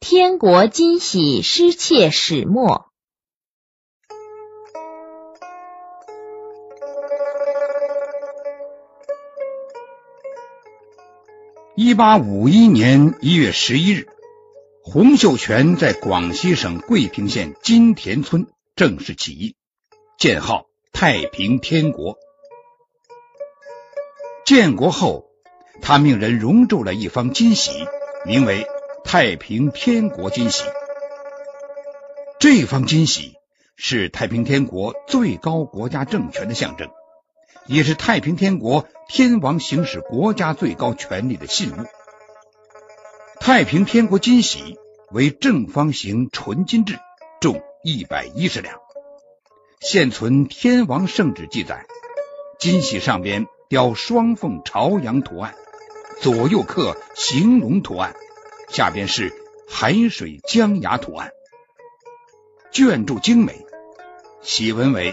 天国金玺失窃始末。一八五一年一月十一日，洪秀全在广西省桂平县金田村正式起义，建号太平天国。建国后，他命人熔铸了一方金玺，名为“太平天国金玺”。这方金玺是太平天国最高国家政权的象征，也是太平天国天王行使国家最高权力的信物。太平天国金玺为正方形纯金制，重一百一十两。现存天王圣旨记载，金玺上边。雕双凤朝阳图案，左右刻行龙图案，下边是海水江崖图案，卷注精美。喜文为：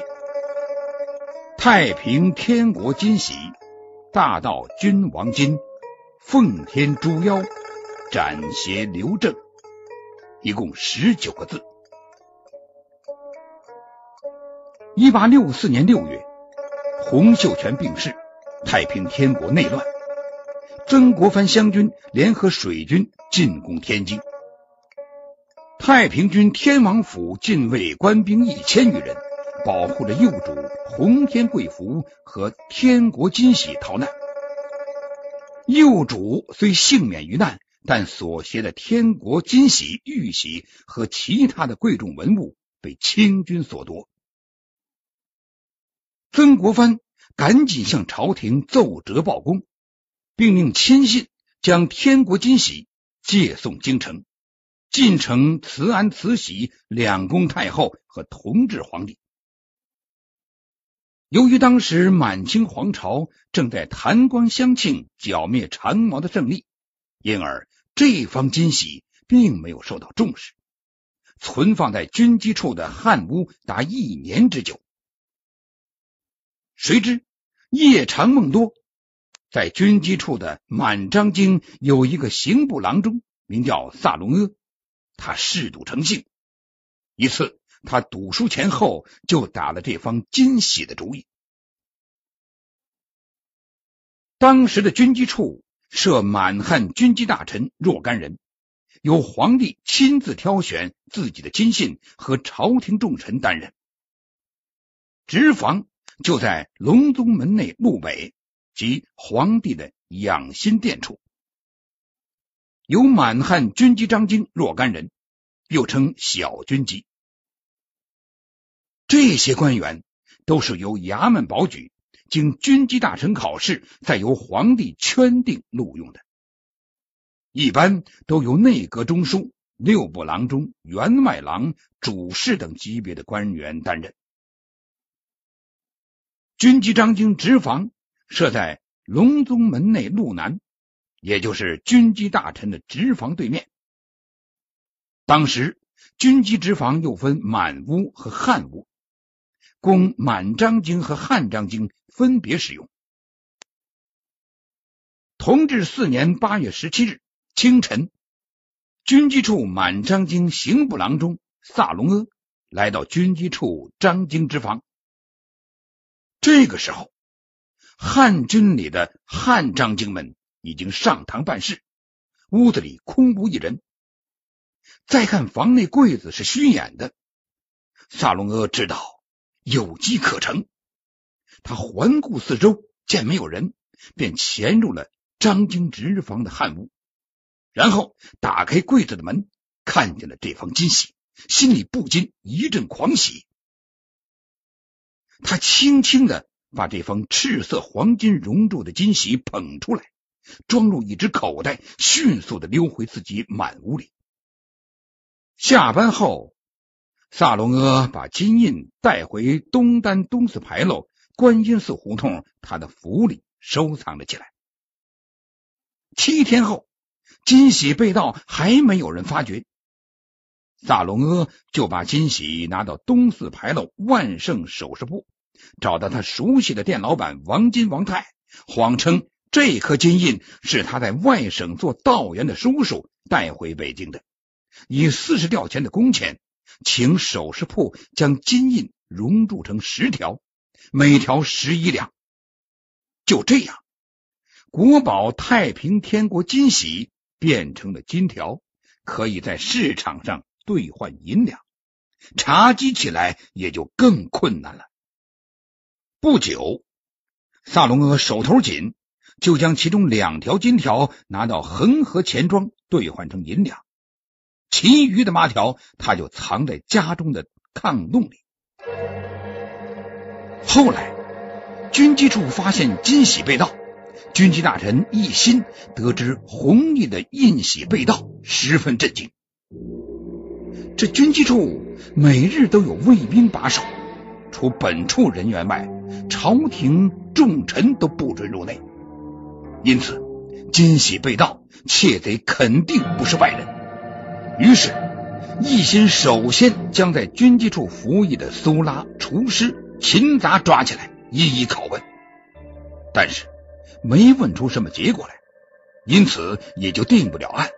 太平天国金玺，大道君王金，奉天诛妖，斩邪留正，一共十九个字。一八六四年六月，洪秀全病逝。太平天国内乱，曾国藩湘军联合水军进攻天津。太平军天王府禁卫官兵一千余人，保护着幼主洪天贵福和天国金玺逃难。幼主虽幸免于难，但所携的天国金玺、玉玺和其他的贵重文物被清军所夺。曾国藩。赶紧向朝廷奏折报功，并令亲信将天国金玺借送京城，进城慈安、慈禧两宫太后和同治皇帝。由于当时满清皇朝正在弹冠相庆、剿灭长毛的胜利，因而这方金玺并没有受到重视，存放在军机处的汉屋达一年之久。谁知？夜长梦多，在军机处的满章京有一个刑部郎中，名叫萨隆阿。他嗜赌成性，一次他赌输钱后，就打了这方金玺的主意。当时的军机处设满汉军机大臣若干人，由皇帝亲自挑选自己的亲信和朝廷重臣担任执房。就在隆宗门内路北及皇帝的养心殿处，有满汉军机张京若干人，又称小军机。这些官员都是由衙门保举，经军机大臣考试，再由皇帝圈定录用的。一般都由内阁中书、六部郎中、员外郎、主事等级别的官员担任。军机张京直房设在隆宗门内路南，也就是军机大臣的直房对面。当时军机直房又分满屋和汉屋，供满章京和汉章京分别使用。同治四年八月十七日清晨，军机处满章京刑部郎中萨隆阿来到军机处张京之房。这个时候，汉军里的汉章京们已经上堂办事，屋子里空无一人。再看房内柜子是虚掩的，萨隆阿知道有机可乘，他环顾四周，见没有人，便潜入了张京直房的汉屋，然后打开柜子的门，看见了这方金玺，心里不禁一阵狂喜。他轻轻的把这方赤色黄金熔铸的金玺捧出来，装入一只口袋，迅速的溜回自己满屋里。下班后，萨隆阿把金印带回东单东四牌楼观音寺胡同他的府里收藏了起来。七天后，金喜被盗还没有人发觉，萨隆阿就把金喜拿到东四牌楼万盛首饰铺。找到他熟悉的店老板王金王泰，谎称这颗金印是他在外省做道员的叔叔带回北京的，以四十吊钱的工钱，请首饰铺将金印熔铸成十条，每条十一两。就这样，国宝太平天国金玺变成了金条，可以在市场上兑换银两，查缉起来也就更困难了。不久，萨隆阿手头紧，就将其中两条金条拿到恒河钱庄兑换成银两，其余的八条他就藏在家中的炕洞里。后来，军机处发现金玺被盗，军机大臣奕欣得知弘毅的印玺被盗，十分震惊。这军机处每日都有卫兵把守，除本处人员外。朝廷重臣都不准入内，因此金喜被盗，窃贼肯定不是外人。于是，一心首先将在军机处服役的苏拉、厨师、勤杂抓起来，一一拷问。但是没问出什么结果来，因此也就定不了案。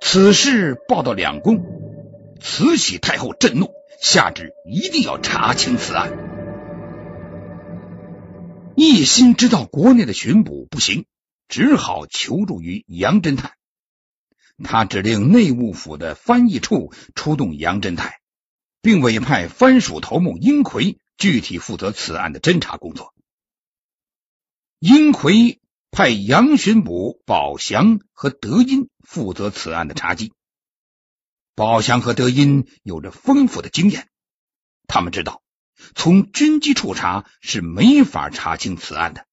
此事报到两宫，慈禧太后震怒。下旨一定要查清此案。一心知道国内的巡捕不行，只好求助于杨侦探。他指令内务府的翻译处出动杨侦探，并委派藩属头目英奎具体负责此案的侦查工作。英奎派杨巡捕宝祥和德音负责此案的查缉。宝祥和德音有着丰富的经验，他们知道从军机处查是没法查清此案的，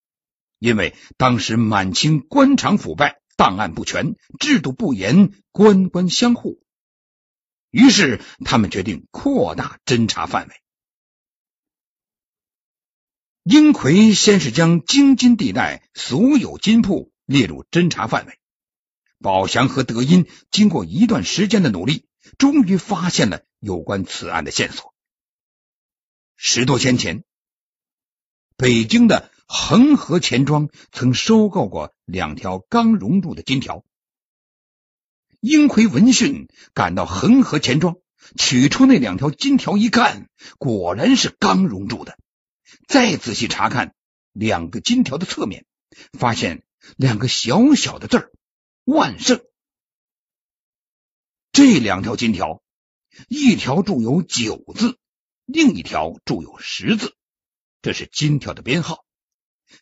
因为当时满清官场腐败，档案不全，制度不严，官官相护。于是他们决定扩大侦查范围。英奎先是将京津地带所有金铺列入侦查范围，宝祥和德音经过一段时间的努力。终于发现了有关此案的线索。十多天前，北京的恒河钱庄曾收购过两条刚熔铸的金条。英奎闻讯赶到恒河钱庄，取出那两条金条一看，果然是刚熔铸的。再仔细查看两个金条的侧面，发现两个小小的字儿“万盛”。这两条金条，一条铸有九字，另一条铸有十字，这是金条的编号。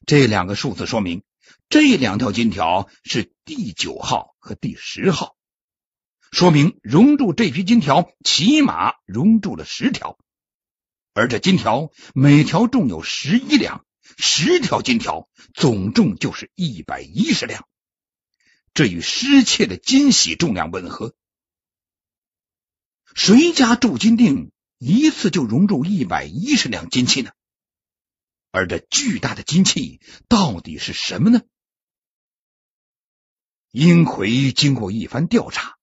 这两个数字说明，这两条金条是第九号和第十号，说明熔铸这批金条起码熔铸了十条，而这金条每条重有十一两，十条金条总重就是一百一十两，这与失窃的金玺重量吻合。谁家铸金锭一次就熔铸一百一十两金器呢？而这巨大的金器到底是什么呢？英奎经过一番调查，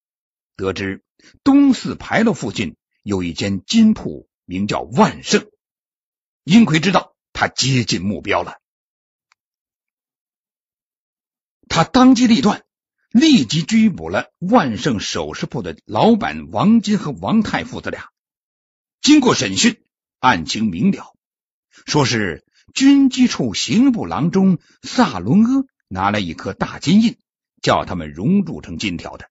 得知东四牌楼附近有一间金铺，名叫万盛。英奎知道他接近目标了，他当机立断。立即拘捕了万盛首饰铺的老板王金和王太父子俩。经过审讯，案情明了，说是军机处刑部郎中萨隆阿拿了一颗大金印，叫他们熔铸成金条的。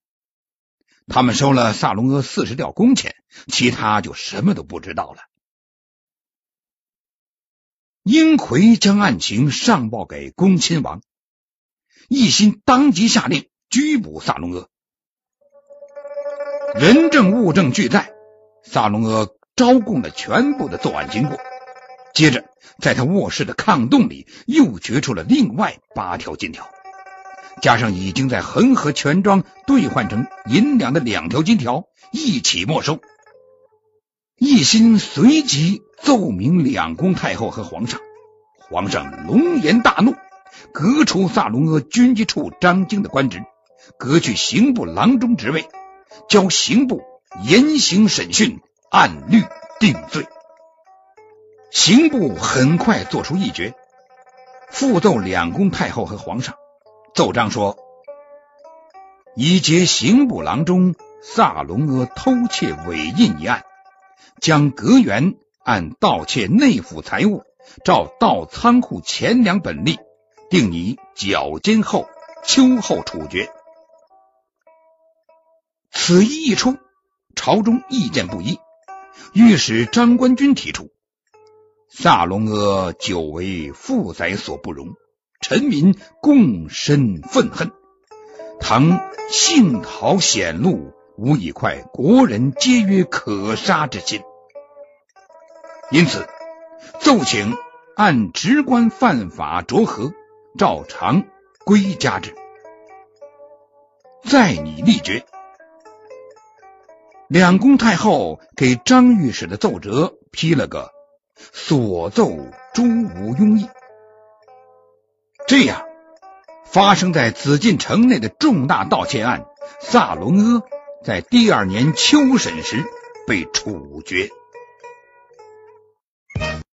他们收了萨隆阿四十吊工钱，其他就什么都不知道了。英奎将案情上报给恭亲王，一心当即下令。拘捕萨隆阿，人证物证俱在，萨隆阿招供了全部的作案经过。接着，在他卧室的炕洞里又掘出了另外八条金条，加上已经在恒河全庄兑换成银两的两条金条，一起没收。一心随即奏明两宫太后和皇上，皇上龙颜大怒，革除萨隆阿军机处张京的官职。革去刑部郎中职位，交刑部严刑审讯，按律定罪。刑部很快做出一决，复奏两宫太后和皇上，奏章说：“已结刑部郎中萨隆阿偷窃伪印一案，将阁员按盗窃内府财物，照盗仓库钱粮本例，定以绞监后秋后处决。”此意一出，朝中意见不一，御史张官军提出，萨隆阿久为父宰所不容，臣民共深愤恨。唐幸逃险路，无以快国人皆曰可杀之心。因此，奏请按直观犯法酌和，照常归家之。在你立决。两宫太后给张御史的奏折批了个“所奏诸无庸意”。这样，发生在紫禁城内的重大盗窃案——萨隆阿，在第二年秋审时被处决。